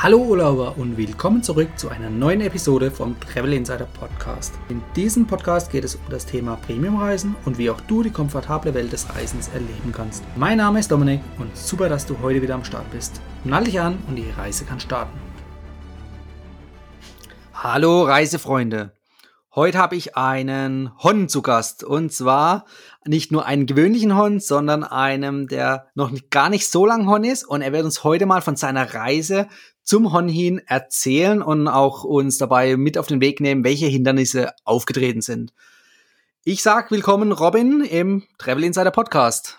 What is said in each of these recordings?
Hallo Urlauber und willkommen zurück zu einer neuen Episode vom Travel Insider Podcast. In diesem Podcast geht es um das Thema Premiumreisen und wie auch du die komfortable Welt des Reisens erleben kannst. Mein Name ist Dominik und super, dass du heute wieder am Start bist. Nall dich an und die Reise kann starten. Hallo Reisefreunde. Heute habe ich einen Hon zu Gast und zwar nicht nur einen gewöhnlichen Hon, sondern einem, der noch gar nicht so lang Hon ist und er wird uns heute mal von seiner Reise zum Honhin erzählen und auch uns dabei mit auf den Weg nehmen, welche Hindernisse aufgetreten sind. Ich sag willkommen Robin im Travel Insider Podcast.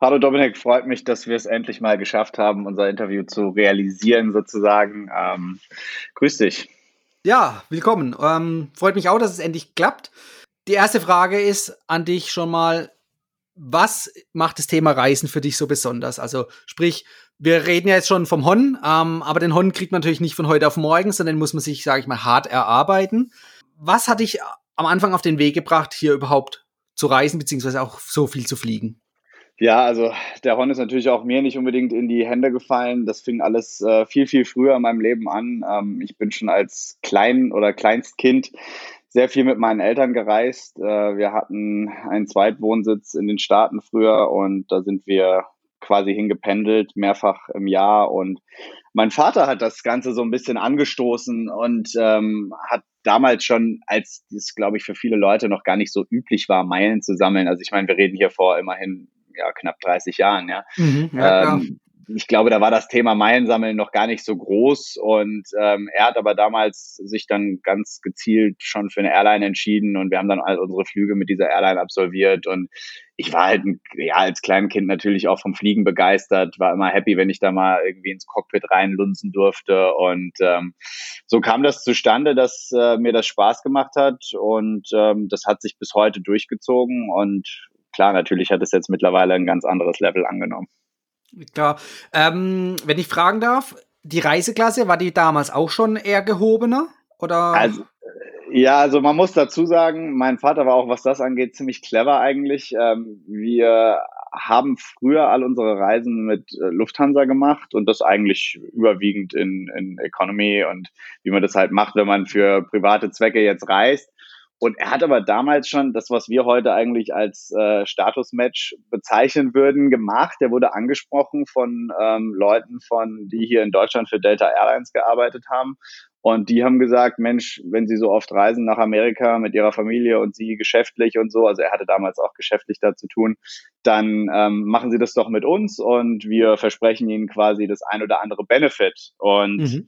Hallo Dominik, freut mich, dass wir es endlich mal geschafft haben, unser Interview zu realisieren sozusagen. Ähm, grüß dich. Ja, willkommen. Ähm, freut mich auch, dass es endlich klappt. Die erste Frage ist an dich schon mal, was macht das Thema Reisen für dich so besonders? Also sprich, wir reden ja jetzt schon vom Hon, ähm, aber den Hon kriegt man natürlich nicht von heute auf morgen, sondern muss man sich, sage ich mal, hart erarbeiten. Was hat dich am Anfang auf den Weg gebracht, hier überhaupt zu reisen, beziehungsweise auch so viel zu fliegen? Ja, also der Hon ist natürlich auch mir nicht unbedingt in die Hände gefallen. Das fing alles äh, viel, viel früher in meinem Leben an. Ähm, ich bin schon als Klein- oder Kleinstkind sehr viel mit meinen Eltern gereist. Äh, wir hatten einen Zweitwohnsitz in den Staaten früher und da sind wir quasi hingependelt, mehrfach im Jahr. Und mein Vater hat das Ganze so ein bisschen angestoßen und ähm, hat damals schon, als es, glaube ich, für viele Leute noch gar nicht so üblich war, Meilen zu sammeln. Also ich meine, wir reden hier vor immerhin ja, knapp 30 Jahren, ja. Mhm, ja ähm, ich glaube, da war das Thema Meilensammeln noch gar nicht so groß. Und ähm, er hat aber damals sich dann ganz gezielt schon für eine Airline entschieden. Und wir haben dann all unsere Flüge mit dieser Airline absolviert. Und ich war halt ja als Kleinkind natürlich auch vom Fliegen begeistert, war immer happy, wenn ich da mal irgendwie ins Cockpit reinlunzen durfte. Und ähm, so kam das zustande, dass äh, mir das Spaß gemacht hat. Und ähm, das hat sich bis heute durchgezogen. Und klar, natürlich hat es jetzt mittlerweile ein ganz anderes Level angenommen. Klar. Ähm, wenn ich fragen darf, die Reiseklasse, war die damals auch schon eher gehobener? Oder? Also, äh, ja, also man muss dazu sagen, mein Vater war auch, was das angeht, ziemlich clever eigentlich. Ähm, wir haben früher all unsere Reisen mit äh, Lufthansa gemacht und das eigentlich überwiegend in, in Economy und wie man das halt macht, wenn man für private Zwecke jetzt reist. Und er hat aber damals schon das, was wir heute eigentlich als äh, Statusmatch bezeichnen würden, gemacht. Er wurde angesprochen von ähm, Leuten, von die hier in Deutschland für Delta Airlines gearbeitet haben. Und die haben gesagt, Mensch, wenn Sie so oft reisen nach Amerika mit Ihrer Familie und Sie geschäftlich und so, also er hatte damals auch geschäftlich da zu tun, dann ähm, machen Sie das doch mit uns und wir versprechen Ihnen quasi das ein oder andere Benefit. Und mhm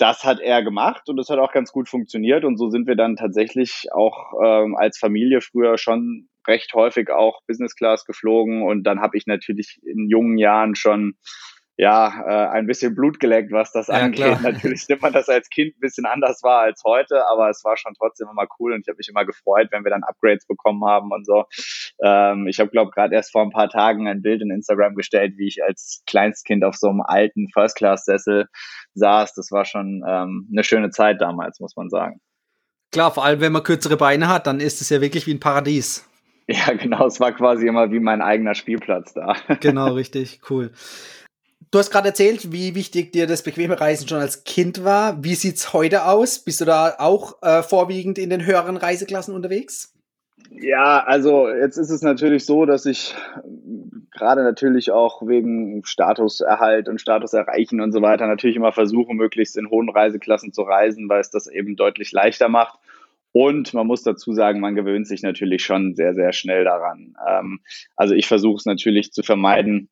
das hat er gemacht und das hat auch ganz gut funktioniert. Und so sind wir dann tatsächlich auch ähm, als Familie früher schon recht häufig auch Business Class geflogen. Und dann habe ich natürlich in jungen Jahren schon ja, äh, ein bisschen Blut geleckt, was das ja, angeht. Klar. Natürlich nimmt man das als Kind ein bisschen anders wahr als heute, aber es war schon trotzdem immer cool und ich habe mich immer gefreut, wenn wir dann Upgrades bekommen haben und so. Ähm, ich habe, glaube gerade erst vor ein paar Tagen ein Bild in Instagram gestellt, wie ich als Kleinstkind auf so einem alten First-Class-Sessel saß. Das war schon ähm, eine schöne Zeit damals, muss man sagen. Klar, vor allem wenn man kürzere Beine hat, dann ist es ja wirklich wie ein Paradies. Ja, genau, es war quasi immer wie mein eigener Spielplatz da. Genau, richtig, cool. Du hast gerade erzählt, wie wichtig dir das bequeme Reisen schon als Kind war. Wie sieht's heute aus? Bist du da auch äh, vorwiegend in den höheren Reiseklassen unterwegs? Ja, also jetzt ist es natürlich so, dass ich gerade natürlich auch wegen Statuserhalt und Status erreichen und so weiter natürlich immer versuche, möglichst in hohen Reiseklassen zu reisen, weil es das eben deutlich leichter macht. Und man muss dazu sagen, man gewöhnt sich natürlich schon sehr, sehr schnell daran. Ähm, also ich versuche es natürlich zu vermeiden,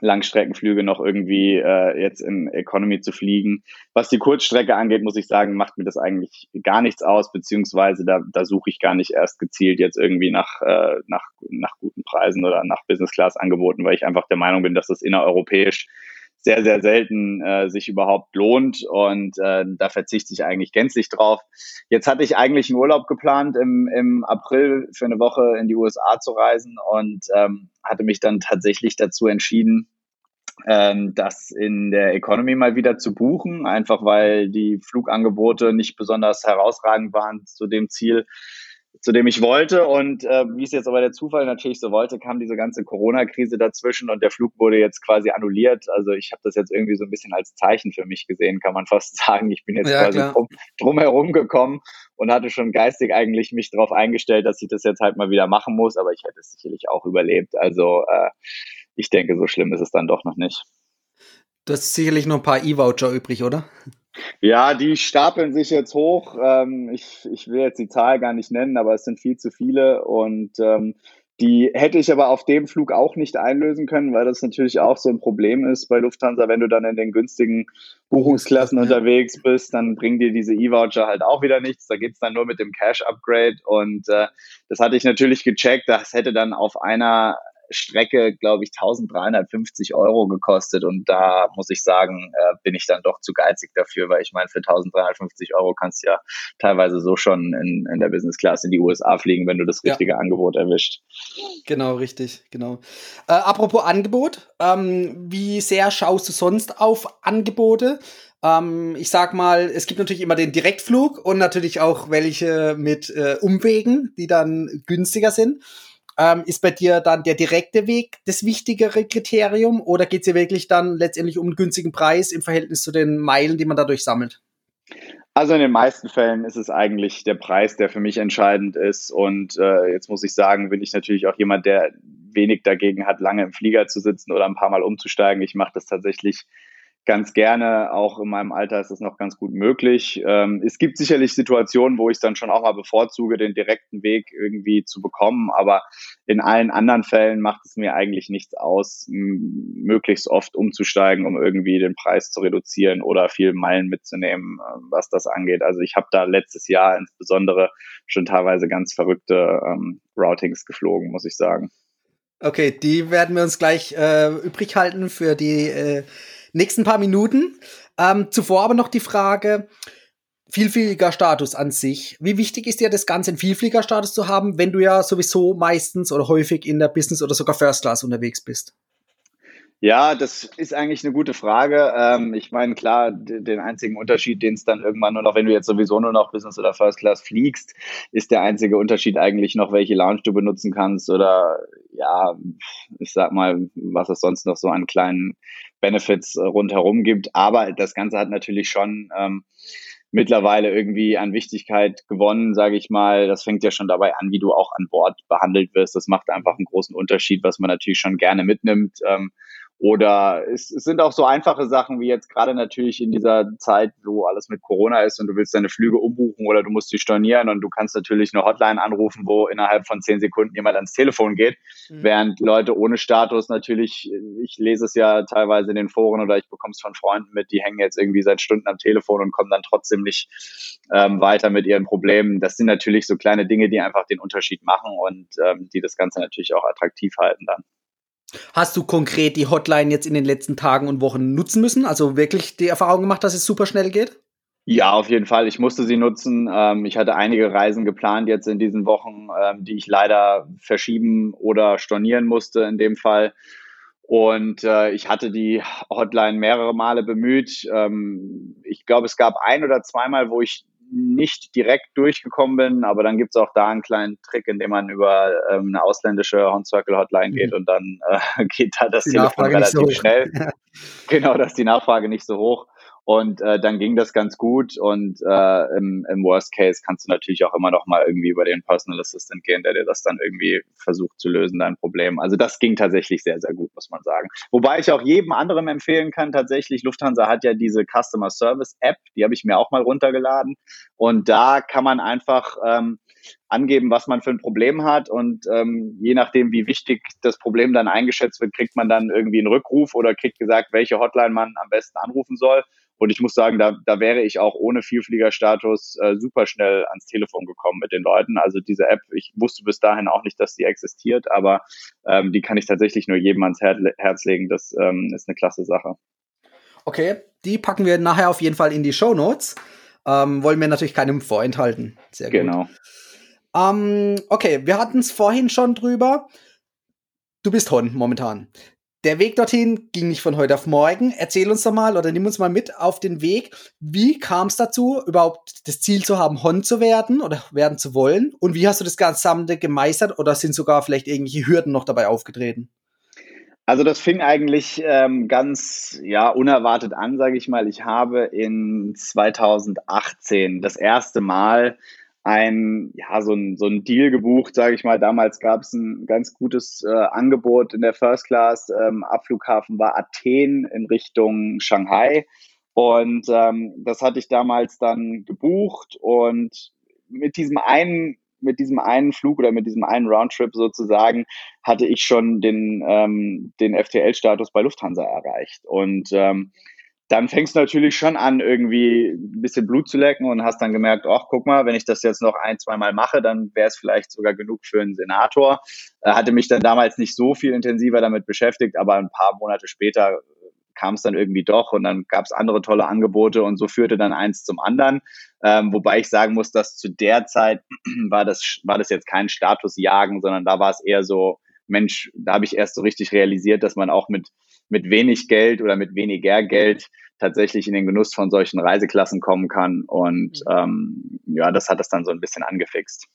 Langstreckenflüge noch irgendwie äh, jetzt in Economy zu fliegen. Was die Kurzstrecke angeht, muss ich sagen, macht mir das eigentlich gar nichts aus, beziehungsweise da, da suche ich gar nicht erst gezielt jetzt irgendwie nach, äh, nach, nach guten Preisen oder nach Business Class Angeboten, weil ich einfach der Meinung bin, dass das innereuropäisch sehr, sehr selten äh, sich überhaupt lohnt und äh, da verzichte ich eigentlich gänzlich drauf. Jetzt hatte ich eigentlich einen Urlaub geplant, im, im April für eine Woche in die USA zu reisen und ähm, hatte mich dann tatsächlich dazu entschieden, ähm, das in der Economy mal wieder zu buchen, einfach weil die Flugangebote nicht besonders herausragend waren zu dem Ziel zu dem ich wollte. Und äh, wie es jetzt aber der Zufall natürlich so wollte, kam diese ganze Corona-Krise dazwischen und der Flug wurde jetzt quasi annulliert. Also ich habe das jetzt irgendwie so ein bisschen als Zeichen für mich gesehen, kann man fast sagen. Ich bin jetzt ja, quasi drum, drumherum gekommen und hatte schon geistig eigentlich mich darauf eingestellt, dass ich das jetzt halt mal wieder machen muss, aber ich hätte es sicherlich auch überlebt. Also äh, ich denke, so schlimm ist es dann doch noch nicht. Du hast sicherlich noch ein paar E-Voucher übrig, oder? Ja, die stapeln sich jetzt hoch. Ähm, ich, ich will jetzt die Zahl gar nicht nennen, aber es sind viel zu viele und ähm, die hätte ich aber auf dem Flug auch nicht einlösen können, weil das natürlich auch so ein Problem ist bei Lufthansa, wenn du dann in den günstigen Buchungsklassen unterwegs bist, dann bringen dir diese E-Voucher halt auch wieder nichts. Da geht's dann nur mit dem Cash-Upgrade und äh, das hatte ich natürlich gecheckt. Das hätte dann auf einer Strecke, glaube ich, 1350 Euro gekostet. Und da muss ich sagen, äh, bin ich dann doch zu geizig dafür, weil ich meine, für 1350 Euro kannst du ja teilweise so schon in, in der Business Class in die USA fliegen, wenn du das richtige ja. Angebot erwischt. Genau, richtig, genau. Äh, apropos Angebot, ähm, wie sehr schaust du sonst auf Angebote? Ähm, ich sag mal, es gibt natürlich immer den Direktflug und natürlich auch welche mit äh, Umwegen, die dann günstiger sind. Ähm, ist bei dir dann der direkte Weg das wichtigere Kriterium oder geht es dir wirklich dann letztendlich um einen günstigen Preis im Verhältnis zu den Meilen, die man dadurch sammelt? Also in den meisten Fällen ist es eigentlich der Preis, der für mich entscheidend ist. Und äh, jetzt muss ich sagen, bin ich natürlich auch jemand, der wenig dagegen hat, lange im Flieger zu sitzen oder ein paar Mal umzusteigen. Ich mache das tatsächlich ganz gerne. Auch in meinem Alter ist es noch ganz gut möglich. Ähm, es gibt sicherlich Situationen, wo ich es dann schon auch mal bevorzuge, den direkten Weg irgendwie zu bekommen. Aber in allen anderen Fällen macht es mir eigentlich nichts aus, möglichst oft umzusteigen, um irgendwie den Preis zu reduzieren oder viel Meilen mitzunehmen, äh, was das angeht. Also ich habe da letztes Jahr insbesondere schon teilweise ganz verrückte ähm, Routings geflogen, muss ich sagen. Okay, die werden wir uns gleich äh, übrig halten für die äh, nächsten paar Minuten. Ähm, zuvor aber noch die Frage, Vielfliegerstatus an sich. Wie wichtig ist dir das Ganze, einen Vielfliegerstatus zu haben, wenn du ja sowieso meistens oder häufig in der Business oder sogar First Class unterwegs bist? Ja, das ist eigentlich eine gute Frage. Ähm, ich meine, klar, den einzigen Unterschied, den es dann irgendwann nur noch, wenn du jetzt sowieso nur noch Business oder First Class fliegst, ist der einzige Unterschied eigentlich noch, welche Lounge du benutzen kannst oder ja, ich sag mal, was es sonst noch so an kleinen Benefits äh, rundherum gibt. Aber das Ganze hat natürlich schon ähm, mittlerweile irgendwie an Wichtigkeit gewonnen, sage ich mal. Das fängt ja schon dabei an, wie du auch an Bord behandelt wirst. Das macht einfach einen großen Unterschied, was man natürlich schon gerne mitnimmt. Ähm, oder es, es sind auch so einfache Sachen wie jetzt gerade natürlich in dieser Zeit, wo alles mit Corona ist und du willst deine Flüge umbuchen oder du musst die stornieren und du kannst natürlich eine Hotline anrufen, wo innerhalb von zehn Sekunden jemand ans Telefon geht, mhm. während Leute ohne Status natürlich, ich lese es ja teilweise in den Foren oder ich bekomme es von Freunden mit, die hängen jetzt irgendwie seit Stunden am Telefon und kommen dann trotzdem nicht ähm, weiter mit ihren Problemen. Das sind natürlich so kleine Dinge, die einfach den Unterschied machen und ähm, die das Ganze natürlich auch attraktiv halten dann. Hast du konkret die Hotline jetzt in den letzten Tagen und Wochen nutzen müssen? Also wirklich die Erfahrung gemacht, dass es super schnell geht? Ja, auf jeden Fall. Ich musste sie nutzen. Ähm, ich hatte einige Reisen geplant jetzt in diesen Wochen, ähm, die ich leider verschieben oder stornieren musste in dem Fall. Und äh, ich hatte die Hotline mehrere Male bemüht. Ähm, ich glaube, es gab ein oder zweimal, wo ich nicht direkt durchgekommen bin, aber dann gibt's auch da einen kleinen Trick, indem man über ähm, eine ausländische Horn-Circle-Hotline geht mhm. und dann äh, geht da das die Telefon Nachfrage relativ so schnell. genau, dass die Nachfrage nicht so hoch. Und äh, dann ging das ganz gut. Und äh, im, im Worst Case kannst du natürlich auch immer noch mal irgendwie über den Personal Assistant gehen, der dir das dann irgendwie versucht zu lösen, dein Problem. Also das ging tatsächlich sehr, sehr gut, muss man sagen. Wobei ich auch jedem anderen empfehlen kann, tatsächlich, Lufthansa hat ja diese Customer Service App, die habe ich mir auch mal runtergeladen. Und da kann man einfach ähm, angeben, was man für ein Problem hat und ähm, je nachdem, wie wichtig das Problem dann eingeschätzt wird, kriegt man dann irgendwie einen Rückruf oder kriegt gesagt, welche Hotline man am besten anrufen soll. Und ich muss sagen, da, da wäre ich auch ohne Vielfliegerstatus äh, super schnell ans Telefon gekommen mit den Leuten. Also diese App, ich wusste bis dahin auch nicht, dass die existiert, aber ähm, die kann ich tatsächlich nur jedem ans Her Herz legen. Das ähm, ist eine klasse Sache. Okay, die packen wir nachher auf jeden Fall in die Show Notes. Ähm, wollen wir natürlich keinem vorenthalten. Sehr gut. Genau. Ähm, okay, wir hatten es vorhin schon drüber. Du bist Hon momentan. Der Weg dorthin ging nicht von heute auf morgen. Erzähl uns doch mal oder nimm uns mal mit auf den Weg. Wie kam es dazu, überhaupt das Ziel zu haben, Hon zu werden oder werden zu wollen? Und wie hast du das Gesamte gemeistert oder sind sogar vielleicht irgendwelche Hürden noch dabei aufgetreten? Also das fing eigentlich ähm, ganz ja unerwartet an, sage ich mal. Ich habe in 2018 das erste Mal ein, ja, so ein, so ein Deal gebucht, sage ich mal. Damals gab es ein ganz gutes äh, Angebot in der First Class. Ähm, Abflughafen war Athen in Richtung Shanghai. Und ähm, das hatte ich damals dann gebucht und mit diesem einen mit diesem einen Flug oder mit diesem einen Roundtrip sozusagen hatte ich schon den, ähm, den FTL-Status bei Lufthansa erreicht. Und ähm, dann fängst du natürlich schon an, irgendwie ein bisschen Blut zu lecken und hast dann gemerkt, ach, guck mal, wenn ich das jetzt noch ein, zwei Mal mache, dann wäre es vielleicht sogar genug für einen Senator. Äh, hatte mich dann damals nicht so viel intensiver damit beschäftigt, aber ein paar Monate später kam es dann irgendwie doch und dann gab es andere tolle Angebote und so führte dann eins zum anderen. Ähm, wobei ich sagen muss, dass zu der Zeit war das, war das jetzt kein Statusjagen, sondern da war es eher so, Mensch, da habe ich erst so richtig realisiert, dass man auch mit, mit wenig Geld oder mit weniger Geld tatsächlich in den Genuss von solchen Reiseklassen kommen kann. Und mhm. ähm, ja, das hat das dann so ein bisschen angefixt.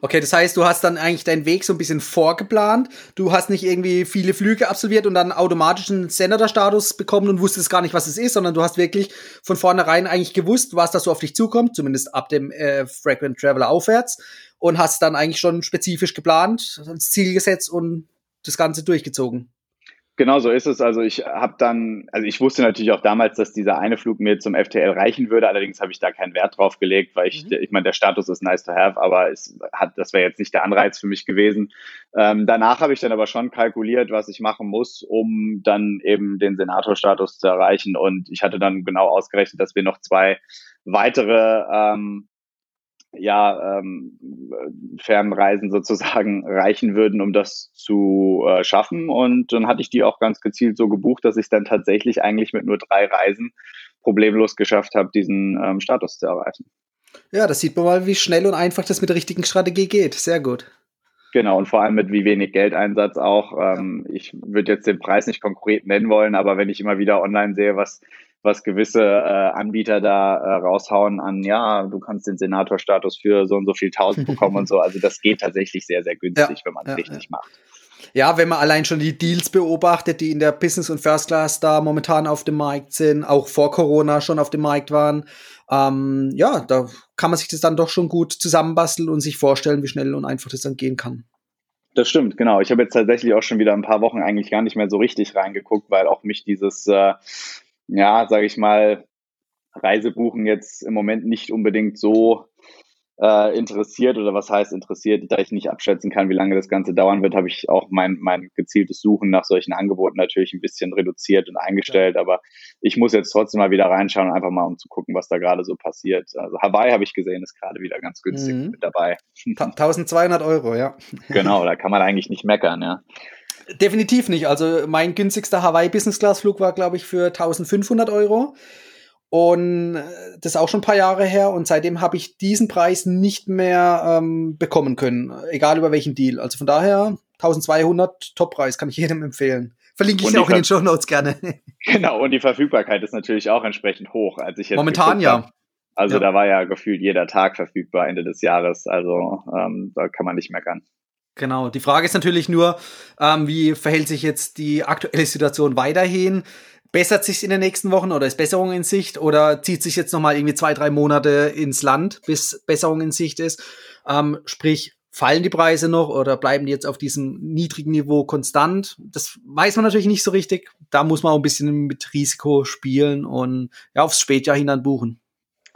Okay, das heißt, du hast dann eigentlich deinen Weg so ein bisschen vorgeplant. Du hast nicht irgendwie viele Flüge absolviert und dann automatisch einen Senator-Status bekommen und wusstest gar nicht, was es ist, sondern du hast wirklich von vornherein eigentlich gewusst, was da so auf dich zukommt, zumindest ab dem äh, Frequent Traveler aufwärts und hast dann eigentlich schon spezifisch geplant, das Ziel gesetzt und das Ganze durchgezogen. Genau so ist es. Also ich habe dann, also ich wusste natürlich auch damals, dass dieser eine Flug mir zum FTL reichen würde. Allerdings habe ich da keinen Wert drauf gelegt, weil ich, mhm. ich meine, der Status ist nice to have, aber es hat, das wäre jetzt nicht der Anreiz für mich gewesen. Ähm, danach habe ich dann aber schon kalkuliert, was ich machen muss, um dann eben den Senatorstatus zu erreichen. Und ich hatte dann genau ausgerechnet, dass wir noch zwei weitere ähm, ja, ähm, Fernreisen sozusagen reichen würden, um das zu äh, schaffen. Und dann hatte ich die auch ganz gezielt so gebucht, dass ich dann tatsächlich eigentlich mit nur drei Reisen problemlos geschafft habe, diesen ähm, Status zu erreichen. Ja, das sieht man mal, wie schnell und einfach das mit der richtigen Strategie geht. Sehr gut. Genau, und vor allem mit wie wenig Geldeinsatz auch. Ähm, ich würde jetzt den Preis nicht konkret nennen wollen, aber wenn ich immer wieder online sehe, was was gewisse äh, Anbieter da äh, raushauen an, ja, du kannst den Senatorstatus für so und so viel tausend bekommen und so. Also das geht tatsächlich sehr, sehr günstig, ja, wenn man es ja, richtig ja. macht. Ja, wenn man allein schon die Deals beobachtet, die in der Business und First Class da momentan auf dem Markt sind, auch vor Corona schon auf dem Markt waren, ähm, ja, da kann man sich das dann doch schon gut zusammenbasteln und sich vorstellen, wie schnell und einfach das dann gehen kann. Das stimmt, genau. Ich habe jetzt tatsächlich auch schon wieder ein paar Wochen eigentlich gar nicht mehr so richtig reingeguckt, weil auch mich dieses äh, ja, sage ich mal, Reisebuchen jetzt im Moment nicht unbedingt so äh, interessiert oder was heißt interessiert, da ich nicht abschätzen kann, wie lange das Ganze dauern wird, habe ich auch mein, mein gezieltes Suchen nach solchen Angeboten natürlich ein bisschen reduziert und eingestellt. Ja. Aber ich muss jetzt trotzdem mal wieder reinschauen, einfach mal um zu gucken, was da gerade so passiert. Also Hawaii habe ich gesehen, ist gerade wieder ganz günstig mhm. mit dabei. 1200 Euro, ja. Genau, da kann man eigentlich nicht meckern, ja. Definitiv nicht. Also mein günstigster Hawaii Business Class Flug war, glaube ich, für 1500 Euro. Und äh, das ist auch schon ein paar Jahre her. Und seitdem habe ich diesen Preis nicht mehr ähm, bekommen können. Egal über welchen Deal. Also von daher 1200 Top-Preis kann ich jedem empfehlen. Verlinke ich dir auch in den Show Notes gerne. Genau. Und die Verfügbarkeit ist natürlich auch entsprechend hoch. Als ich jetzt Momentan ja. Hab, also ja. da war ja gefühlt jeder Tag verfügbar Ende des Jahres. Also ähm, da kann man nicht meckern. Genau. Die Frage ist natürlich nur, ähm, wie verhält sich jetzt die aktuelle Situation weiterhin? Bessert sich in den nächsten Wochen oder ist Besserung in Sicht oder zieht sich jetzt noch mal irgendwie zwei, drei Monate ins Land, bis Besserung in Sicht ist? Ähm, sprich, fallen die Preise noch oder bleiben die jetzt auf diesem niedrigen Niveau konstant? Das weiß man natürlich nicht so richtig. Da muss man auch ein bisschen mit Risiko spielen und ja, aufs Spätjahr hinein buchen.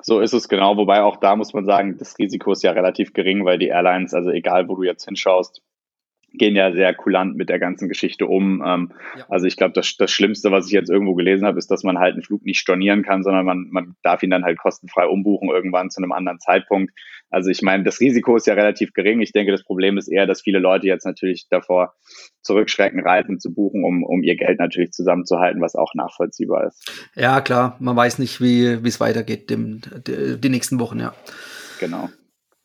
So ist es genau, wobei auch da muss man sagen, das Risiko ist ja relativ gering, weil die Airlines, also egal wo du jetzt hinschaust, gehen ja sehr kulant mit der ganzen Geschichte um. Ähm, ja. Also ich glaube, das, das Schlimmste, was ich jetzt irgendwo gelesen habe, ist, dass man halt einen Flug nicht stornieren kann, sondern man, man darf ihn dann halt kostenfrei umbuchen irgendwann zu einem anderen Zeitpunkt. Also ich meine, das Risiko ist ja relativ gering. Ich denke, das Problem ist eher, dass viele Leute jetzt natürlich davor zurückschrecken, Reisen zu buchen, um, um ihr Geld natürlich zusammenzuhalten, was auch nachvollziehbar ist. Ja, klar. Man weiß nicht, wie wie es weitergeht dem, die, die nächsten Wochen, ja. Genau.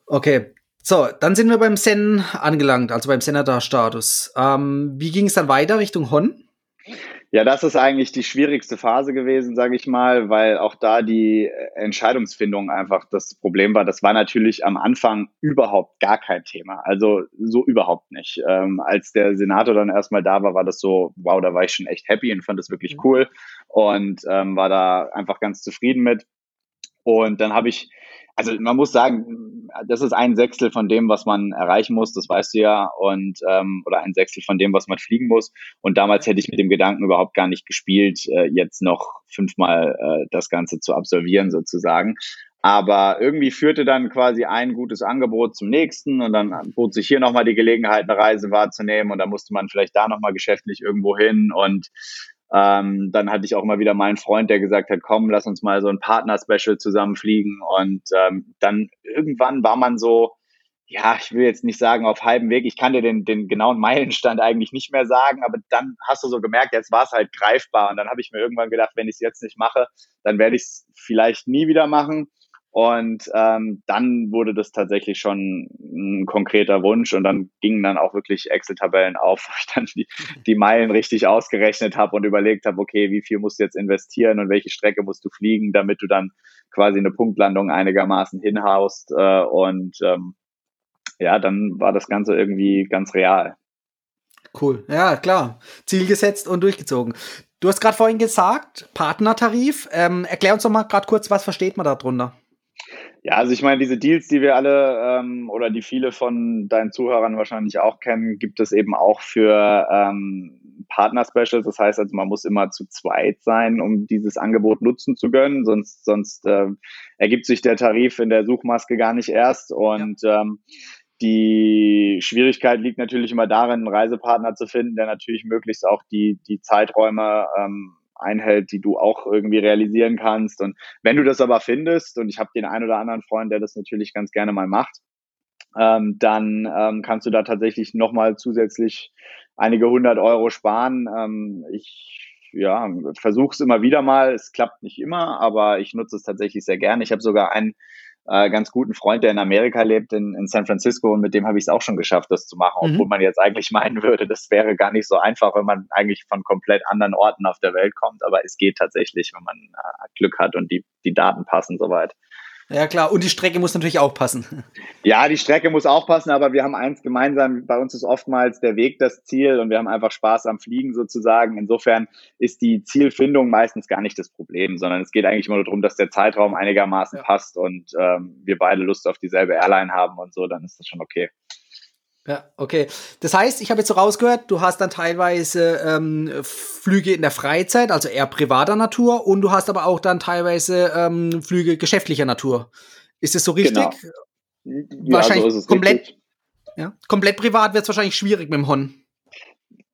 Okay, so, dann sind wir beim Sen angelangt, also beim Senator-Status. Ähm, wie ging es dann weiter Richtung Hon? Ja, das ist eigentlich die schwierigste Phase gewesen, sage ich mal, weil auch da die Entscheidungsfindung einfach das Problem war. Das war natürlich am Anfang überhaupt gar kein Thema. Also so überhaupt nicht. Ähm, als der Senator dann erstmal da war, war das so, wow, da war ich schon echt happy und fand das wirklich mhm. cool und ähm, war da einfach ganz zufrieden mit. Und dann habe ich also man muss sagen, das ist ein Sechstel von dem, was man erreichen muss, das weißt du ja, und ähm, oder ein Sechstel von dem, was man fliegen muss. Und damals hätte ich mit dem Gedanken überhaupt gar nicht gespielt, äh, jetzt noch fünfmal äh, das Ganze zu absolvieren sozusagen. Aber irgendwie führte dann quasi ein gutes Angebot zum nächsten und dann bot sich hier nochmal die Gelegenheit, eine Reise wahrzunehmen und dann musste man vielleicht da nochmal geschäftlich irgendwo hin und ähm, dann hatte ich auch immer wieder mal einen Freund, der gesagt hat, komm, lass uns mal so ein Partner-Special zusammenfliegen. Und ähm, dann irgendwann war man so, ja, ich will jetzt nicht sagen auf halbem Weg. Ich kann dir den, den genauen Meilenstand eigentlich nicht mehr sagen, aber dann hast du so gemerkt, jetzt war es halt greifbar. Und dann habe ich mir irgendwann gedacht, wenn ich es jetzt nicht mache, dann werde ich es vielleicht nie wieder machen. Und ähm, dann wurde das tatsächlich schon ein konkreter Wunsch und dann gingen dann auch wirklich Excel-Tabellen auf, wo ich dann die, die Meilen richtig ausgerechnet habe und überlegt habe, okay, wie viel musst du jetzt investieren und welche Strecke musst du fliegen, damit du dann quasi eine Punktlandung einigermaßen hinhaust. Äh, und ähm, ja, dann war das Ganze irgendwie ganz real. Cool, ja klar. Ziel gesetzt und durchgezogen. Du hast gerade vorhin gesagt, Partnertarif. Ähm, erklär uns doch mal gerade kurz, was versteht man darunter? Ja, also ich meine, diese Deals, die wir alle ähm, oder die viele von deinen Zuhörern wahrscheinlich auch kennen, gibt es eben auch für ähm, Partner-Specials. Das heißt also, man muss immer zu zweit sein, um dieses Angebot nutzen zu können. Sonst, sonst äh, ergibt sich der Tarif in der Suchmaske gar nicht erst. Und ja. ähm, die Schwierigkeit liegt natürlich immer darin, einen Reisepartner zu finden, der natürlich möglichst auch die, die Zeiträume ähm, einhält, die du auch irgendwie realisieren kannst. Und wenn du das aber findest, und ich habe den einen oder anderen Freund, der das natürlich ganz gerne mal macht, ähm, dann ähm, kannst du da tatsächlich nochmal zusätzlich einige hundert Euro sparen. Ähm, ich ja, versuche es immer wieder mal. Es klappt nicht immer, aber ich nutze es tatsächlich sehr gerne. Ich habe sogar einen äh, ganz guten Freund, der in Amerika lebt, in, in San Francisco, und mit dem habe ich es auch schon geschafft, das zu machen, mhm. obwohl man jetzt eigentlich meinen würde, das wäre gar nicht so einfach, wenn man eigentlich von komplett anderen Orten auf der Welt kommt. Aber es geht tatsächlich, wenn man äh, Glück hat und die, die Daten passen soweit. Ja, klar. Und die Strecke muss natürlich auch passen. Ja, die Strecke muss auch passen, aber wir haben eins gemeinsam. Bei uns ist oftmals der Weg das Ziel und wir haben einfach Spaß am Fliegen sozusagen. Insofern ist die Zielfindung meistens gar nicht das Problem, sondern es geht eigentlich immer nur darum, dass der Zeitraum einigermaßen ja. passt und ähm, wir beide Lust auf dieselbe Airline haben und so, dann ist das schon okay. Ja, okay. Das heißt, ich habe jetzt so rausgehört, du hast dann teilweise ähm, Flüge in der Freizeit, also eher privater Natur, und du hast aber auch dann teilweise ähm, Flüge geschäftlicher Natur. Ist das so richtig? Genau. Wahrscheinlich so komplett, richtig. ja, komplett privat wird es wahrscheinlich schwierig mit dem Hon.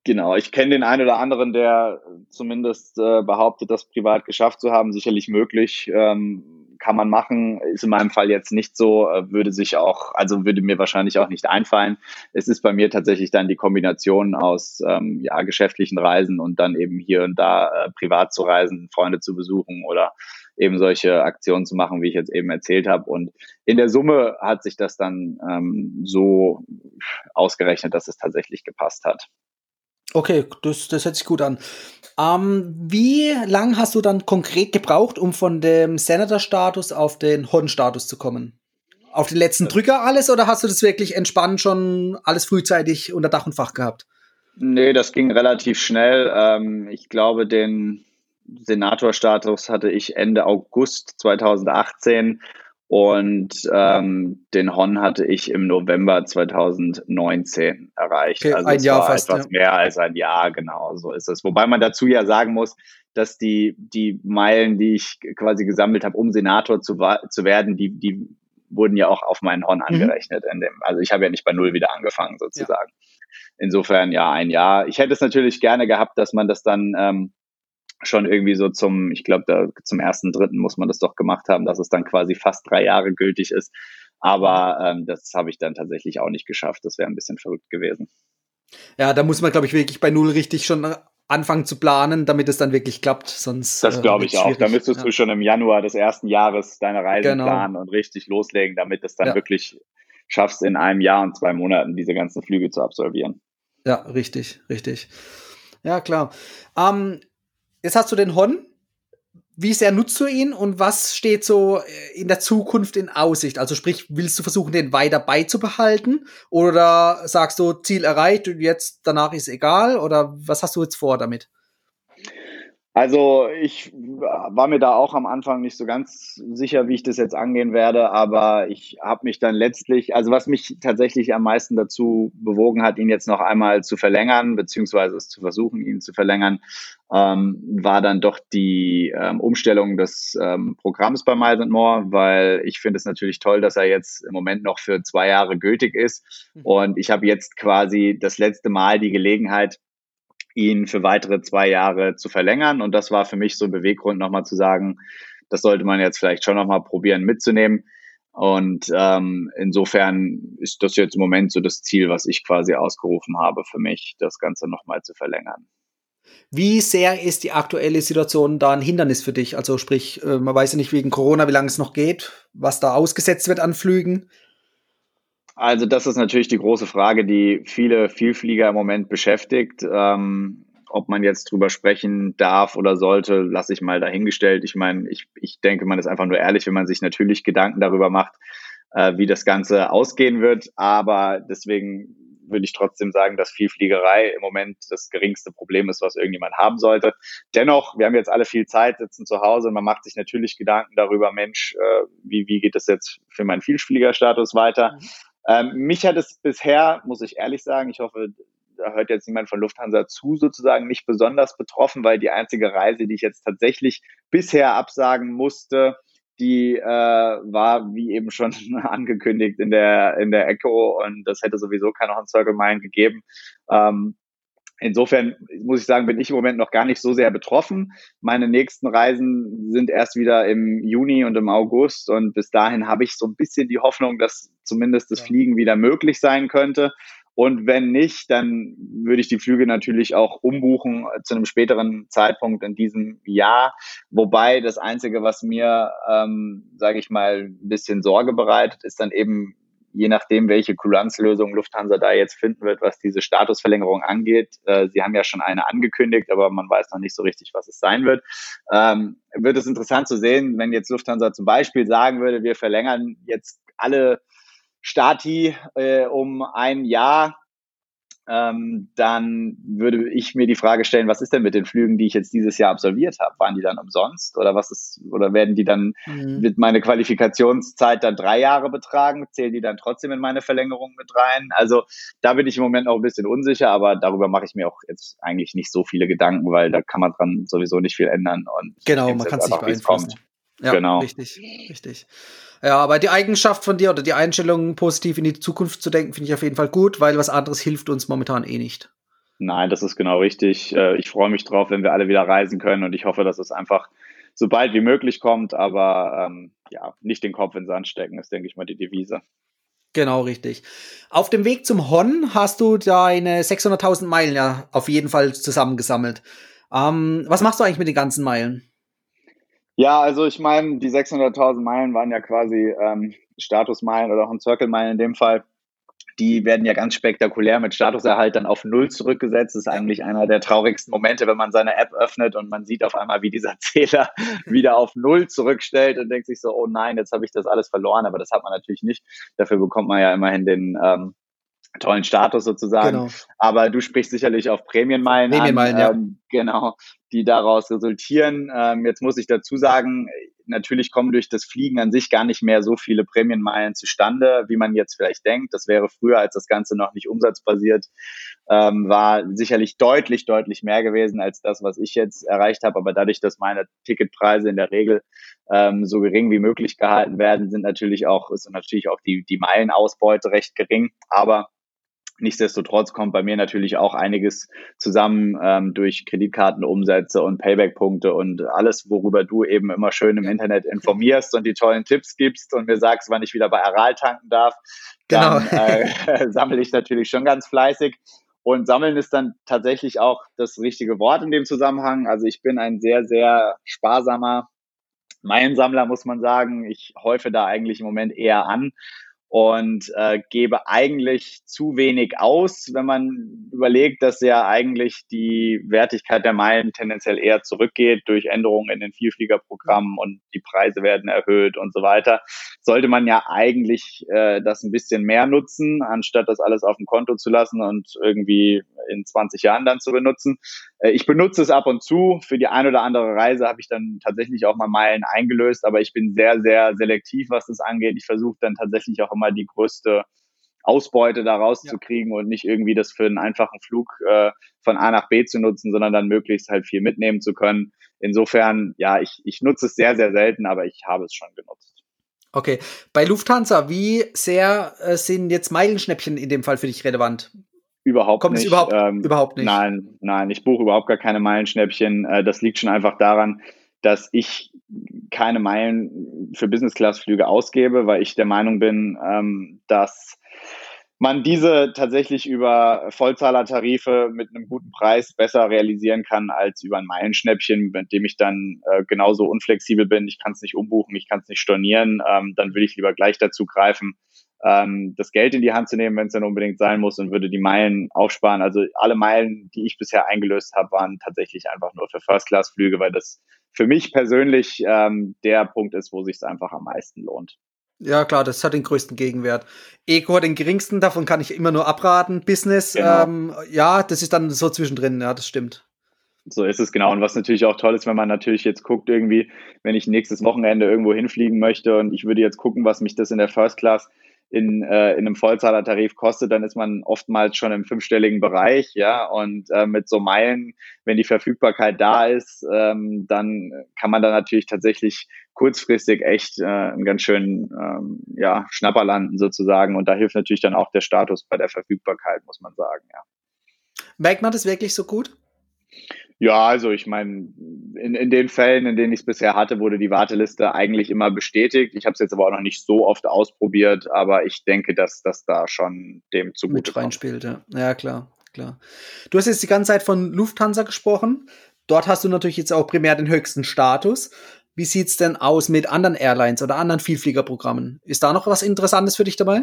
Genau, ich kenne den einen oder anderen, der zumindest äh, behauptet, das privat geschafft zu haben. Sicherlich möglich. Ähm, kann man machen, ist in meinem Fall jetzt nicht so, äh, würde sich auch, also würde mir wahrscheinlich auch nicht einfallen. Es ist bei mir tatsächlich dann die Kombination aus ähm, ja, geschäftlichen Reisen und dann eben hier und da äh, privat zu reisen, Freunde zu besuchen oder eben solche Aktionen zu machen, wie ich jetzt eben erzählt habe. Und in der Summe hat sich das dann ähm, so ausgerechnet, dass es tatsächlich gepasst hat. Okay, das, das hört sich gut an. Ähm, wie lang hast du dann konkret gebraucht, um von dem Senator-Status auf den Hon-Status zu kommen? Auf den letzten Drücker alles oder hast du das wirklich entspannt schon alles frühzeitig unter Dach und Fach gehabt? Nee, das ging relativ schnell. Ähm, ich glaube, den Senator-Status hatte ich Ende August 2018 und ähm, den Hon hatte ich im November 2019 erreicht. Okay, also ein Jahr fast, etwas ja. mehr als ein Jahr, genau, so ist es. Wobei man dazu ja sagen muss, dass die, die Meilen, die ich quasi gesammelt habe, um Senator zu, zu werden, die, die wurden ja auch auf meinen Hon mhm. angerechnet. In dem, also ich habe ja nicht bei Null wieder angefangen, sozusagen. Ja. Insofern ja, ein Jahr. Ich hätte es natürlich gerne gehabt, dass man das dann ähm, schon irgendwie so zum, ich glaube, da, zum ersten, dritten muss man das doch gemacht haben, dass es dann quasi fast drei Jahre gültig ist. Aber ähm, das habe ich dann tatsächlich auch nicht geschafft. Das wäre ein bisschen verrückt gewesen. Ja, da muss man, glaube ich, wirklich bei Null richtig schon anfangen zu planen, damit es dann wirklich klappt. Sonst. Das glaube äh, ich auch. Da müsstest ja. du schon im Januar des ersten Jahres deine Reise genau. planen und richtig loslegen, damit es dann ja. wirklich schaffst, in einem Jahr und zwei Monaten diese ganzen Flüge zu absolvieren. Ja, richtig, richtig. Ja, klar. Ähm, jetzt hast du den Hon. Wie sehr nutzt du ihn und was steht so äh, in der Zukunft in Aussicht? Also sprich, willst du versuchen, den weiter beizubehalten oder sagst du Ziel erreicht und jetzt danach ist egal oder was hast du jetzt vor damit? Also ich war mir da auch am Anfang nicht so ganz sicher, wie ich das jetzt angehen werde, aber ich habe mich dann letztlich, also was mich tatsächlich am meisten dazu bewogen hat, ihn jetzt noch einmal zu verlängern, beziehungsweise es zu versuchen, ihn zu verlängern, ähm, war dann doch die ähm, Umstellung des ähm, Programms bei Miles More, weil ich finde es natürlich toll, dass er jetzt im Moment noch für zwei Jahre gültig ist mhm. und ich habe jetzt quasi das letzte Mal die Gelegenheit, ihn für weitere zwei Jahre zu verlängern. Und das war für mich so ein Beweggrund, nochmal zu sagen, das sollte man jetzt vielleicht schon nochmal probieren mitzunehmen. Und ähm, insofern ist das jetzt im Moment so das Ziel, was ich quasi ausgerufen habe für mich, das Ganze nochmal zu verlängern. Wie sehr ist die aktuelle Situation da ein Hindernis für dich? Also sprich, äh, man weiß ja nicht wegen Corona, wie lange es noch geht, was da ausgesetzt wird an Flügen. Also das ist natürlich die große Frage, die viele Vielflieger im Moment beschäftigt. Ähm, ob man jetzt drüber sprechen darf oder sollte, lasse ich mal dahingestellt. Ich meine, ich, ich denke, man ist einfach nur ehrlich, wenn man sich natürlich Gedanken darüber macht, äh, wie das Ganze ausgehen wird. Aber deswegen würde ich trotzdem sagen, dass Vielfliegerei im Moment das geringste Problem ist, was irgendjemand haben sollte. Dennoch, wir haben jetzt alle viel Zeit, sitzen zu Hause und man macht sich natürlich Gedanken darüber, Mensch, äh, wie, wie geht es jetzt für meinen Vielfliegerstatus weiter? Mhm. Ähm, mich hat es bisher, muss ich ehrlich sagen, ich hoffe, da hört jetzt niemand von Lufthansa zu, sozusagen nicht besonders betroffen, weil die einzige Reise, die ich jetzt tatsächlich bisher absagen musste, die äh, war wie eben schon angekündigt in der in der Echo und das hätte sowieso keinen On Circle gegeben. Ähm, Insofern muss ich sagen, bin ich im Moment noch gar nicht so sehr betroffen. Meine nächsten Reisen sind erst wieder im Juni und im August und bis dahin habe ich so ein bisschen die Hoffnung, dass zumindest das Fliegen wieder möglich sein könnte. Und wenn nicht, dann würde ich die Flüge natürlich auch umbuchen zu einem späteren Zeitpunkt in diesem Jahr. Wobei das Einzige, was mir, ähm, sage ich mal, ein bisschen Sorge bereitet, ist dann eben je nachdem, welche Kulanzlösung Lufthansa da jetzt finden wird, was diese Statusverlängerung angeht. Äh, sie haben ja schon eine angekündigt, aber man weiß noch nicht so richtig, was es sein wird. Ähm, wird es interessant zu sehen, wenn jetzt Lufthansa zum Beispiel sagen würde, wir verlängern jetzt alle Stati äh, um ein Jahr ähm, dann würde ich mir die Frage stellen, was ist denn mit den Flügen, die ich jetzt dieses Jahr absolviert habe? Waren die dann umsonst oder was ist, oder werden die dann, mhm. wird meine Qualifikationszeit dann drei Jahre betragen? Zählen die dann trotzdem in meine Verlängerung mit rein? Also da bin ich im Moment auch ein bisschen unsicher, aber darüber mache ich mir auch jetzt eigentlich nicht so viele Gedanken, weil da kann man dran sowieso nicht viel ändern und genau, man kann es nicht beeinflussen. Ja, genau. richtig, richtig. Ja, aber die Eigenschaft von dir oder die Einstellung, positiv in die Zukunft zu denken, finde ich auf jeden Fall gut, weil was anderes hilft uns momentan eh nicht. Nein, das ist genau richtig. Äh, ich freue mich drauf, wenn wir alle wieder reisen können und ich hoffe, dass es einfach so bald wie möglich kommt, aber ähm, ja, nicht den Kopf in den Sand stecken, ist, denke ich mal, die Devise. Genau, richtig. Auf dem Weg zum Hon hast du deine 600.000 Meilen ja auf jeden Fall zusammengesammelt. Ähm, was machst du eigentlich mit den ganzen Meilen? Ja, also ich meine, die 600.000 Meilen waren ja quasi ähm, Statusmeilen oder auch ein Circle-Meilen in dem Fall. Die werden ja ganz spektakulär mit Statuserhalt dann auf Null zurückgesetzt. Das ist eigentlich einer der traurigsten Momente, wenn man seine App öffnet und man sieht auf einmal, wie dieser Zähler wieder auf Null zurückstellt und denkt sich so, oh nein, jetzt habe ich das alles verloren. Aber das hat man natürlich nicht. Dafür bekommt man ja immerhin den ähm, tollen Status sozusagen. Genau. Aber du sprichst sicherlich auf Prämienmeilen Prämienmeilen, an, ja. Ähm, genau, die daraus resultieren. Ähm, jetzt muss ich dazu sagen, natürlich kommen durch das Fliegen an sich gar nicht mehr so viele Prämienmeilen zustande, wie man jetzt vielleicht denkt. Das wäre früher, als das Ganze noch nicht umsatzbasiert ähm, war, sicherlich deutlich, deutlich mehr gewesen als das, was ich jetzt erreicht habe. Aber dadurch, dass meine Ticketpreise in der Regel ähm, so gering wie möglich gehalten werden, sind natürlich auch, ist natürlich auch die, die Meilenausbeute recht gering. Aber Nichtsdestotrotz kommt bei mir natürlich auch einiges zusammen ähm, durch Kreditkartenumsätze und Payback-Punkte und alles, worüber du eben immer schön im Internet informierst und die tollen Tipps gibst und mir sagst, wann ich wieder bei Aral tanken darf. Dann genau. äh, sammle ich natürlich schon ganz fleißig. Und sammeln ist dann tatsächlich auch das richtige Wort in dem Zusammenhang. Also ich bin ein sehr, sehr sparsamer Meilensammler, muss man sagen. Ich häufe da eigentlich im Moment eher an und äh, gebe eigentlich zu wenig aus, wenn man überlegt, dass ja eigentlich die Wertigkeit der Meilen tendenziell eher zurückgeht durch Änderungen in den Vielfliegerprogrammen und die Preise werden erhöht und so weiter. Sollte man ja eigentlich äh, das ein bisschen mehr nutzen, anstatt das alles auf dem Konto zu lassen und irgendwie in 20 Jahren dann zu benutzen. Äh, ich benutze es ab und zu. Für die ein oder andere Reise habe ich dann tatsächlich auch mal Meilen eingelöst, aber ich bin sehr, sehr selektiv, was das angeht. Ich versuche dann tatsächlich auch immer die größte Ausbeute da rauszukriegen ja. und nicht irgendwie das für einen einfachen Flug äh, von A nach B zu nutzen, sondern dann möglichst halt viel mitnehmen zu können. Insofern, ja, ich, ich nutze es sehr, sehr selten, aber ich habe es schon genutzt. Okay. Bei Lufthansa, wie sehr äh, sind jetzt Meilenschnäppchen in dem Fall für dich relevant? Überhaupt Kommt nicht. Es überhaupt, ähm, überhaupt nicht? Nein, nein, ich buche überhaupt gar keine Meilenschnäppchen. Äh, das liegt schon einfach daran, dass ich keine Meilen für Business-Class-Flüge ausgebe, weil ich der Meinung bin, ähm, dass man diese tatsächlich über Vollzahlertarife mit einem guten Preis besser realisieren kann als über ein Meilenschnäppchen, mit dem ich dann äh, genauso unflexibel bin. Ich kann es nicht umbuchen, ich kann es nicht stornieren. Ähm, dann will ich lieber gleich dazu greifen, ähm, das Geld in die Hand zu nehmen, wenn es dann unbedingt sein muss und würde die Meilen aufsparen. Also alle Meilen, die ich bisher eingelöst habe, waren tatsächlich einfach nur für First-Class-Flüge, weil das für mich persönlich ähm, der Punkt ist, wo sich es einfach am meisten lohnt. Ja, klar, das hat den größten Gegenwert. Eco hat den geringsten, davon kann ich immer nur abraten. Business, genau. ähm, ja, das ist dann so zwischendrin, ja, das stimmt. So ist es genau. Und was natürlich auch toll ist, wenn man natürlich jetzt guckt, irgendwie, wenn ich nächstes Wochenende irgendwo hinfliegen möchte und ich würde jetzt gucken, was mich das in der First Class in, äh, in einem Vollzahlertarif kostet, dann ist man oftmals schon im fünfstelligen Bereich, ja, und äh, mit so Meilen, wenn die Verfügbarkeit da ist, ähm, dann kann man da natürlich tatsächlich kurzfristig echt äh, einen ganz schönen ähm, ja, Schnapper landen sozusagen und da hilft natürlich dann auch der Status bei der Verfügbarkeit, muss man sagen, ja. Merkt man das wirklich so gut? Ja, also ich meine, in, in den Fällen, in denen ich es bisher hatte, wurde die Warteliste eigentlich immer bestätigt. Ich habe es jetzt aber auch noch nicht so oft ausprobiert, aber ich denke, dass das da schon dem zugute Mit reinspielt, ja. ja, klar, klar. Du hast jetzt die ganze Zeit von Lufthansa gesprochen. Dort hast du natürlich jetzt auch primär den höchsten Status. Wie sieht's denn aus mit anderen Airlines oder anderen Vielfliegerprogrammen? Ist da noch was Interessantes für dich dabei?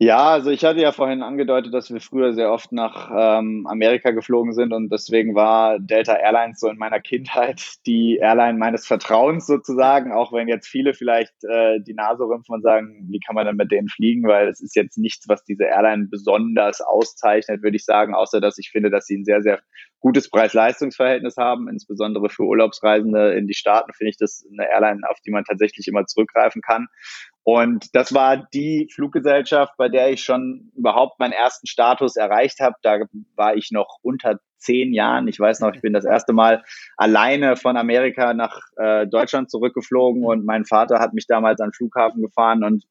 Ja, also ich hatte ja vorhin angedeutet, dass wir früher sehr oft nach ähm, Amerika geflogen sind und deswegen war Delta Airlines so in meiner Kindheit die Airline meines Vertrauens sozusagen, auch wenn jetzt viele vielleicht äh, die Nase rümpfen und sagen, wie kann man denn mit denen fliegen, weil es ist jetzt nichts, was diese Airline besonders auszeichnet, würde ich sagen, außer dass ich finde, dass sie ein sehr, sehr gutes Preis-Leistungs-Verhältnis haben, insbesondere für Urlaubsreisende in die Staaten finde ich das eine Airline, auf die man tatsächlich immer zurückgreifen kann. Und das war die Fluggesellschaft, bei der ich schon überhaupt meinen ersten Status erreicht habe. Da war ich noch unter zehn Jahren. Ich weiß noch, ich bin das erste Mal alleine von Amerika nach äh, Deutschland zurückgeflogen und mein Vater hat mich damals an den Flughafen gefahren und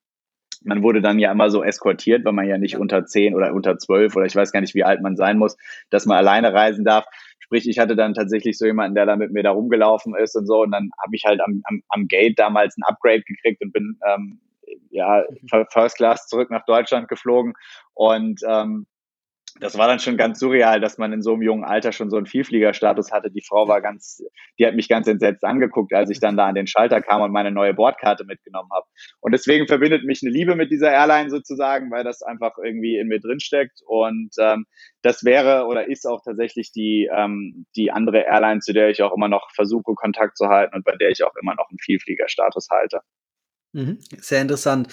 man wurde dann ja immer so eskortiert, weil man ja nicht unter zehn oder unter zwölf oder ich weiß gar nicht, wie alt man sein muss, dass man alleine reisen darf. Sprich, ich hatte dann tatsächlich so jemanden, der da mit mir da rumgelaufen ist und so. Und dann habe ich halt am, am, am Gate damals ein Upgrade gekriegt und bin ähm, ja, mhm. First Class zurück nach Deutschland geflogen und ähm, das war dann schon ganz surreal, dass man in so einem jungen Alter schon so einen Vielfliegerstatus hatte. Die Frau war ganz, die hat mich ganz entsetzt angeguckt, als ich dann da an den Schalter kam und meine neue Bordkarte mitgenommen habe. Und deswegen verbindet mich eine Liebe mit dieser Airline sozusagen, weil das einfach irgendwie in mir drinsteckt. Und ähm, das wäre oder ist auch tatsächlich die, ähm, die andere Airline, zu der ich auch immer noch versuche, Kontakt zu halten und bei der ich auch immer noch einen Vielfliegerstatus halte. Mhm, sehr interessant.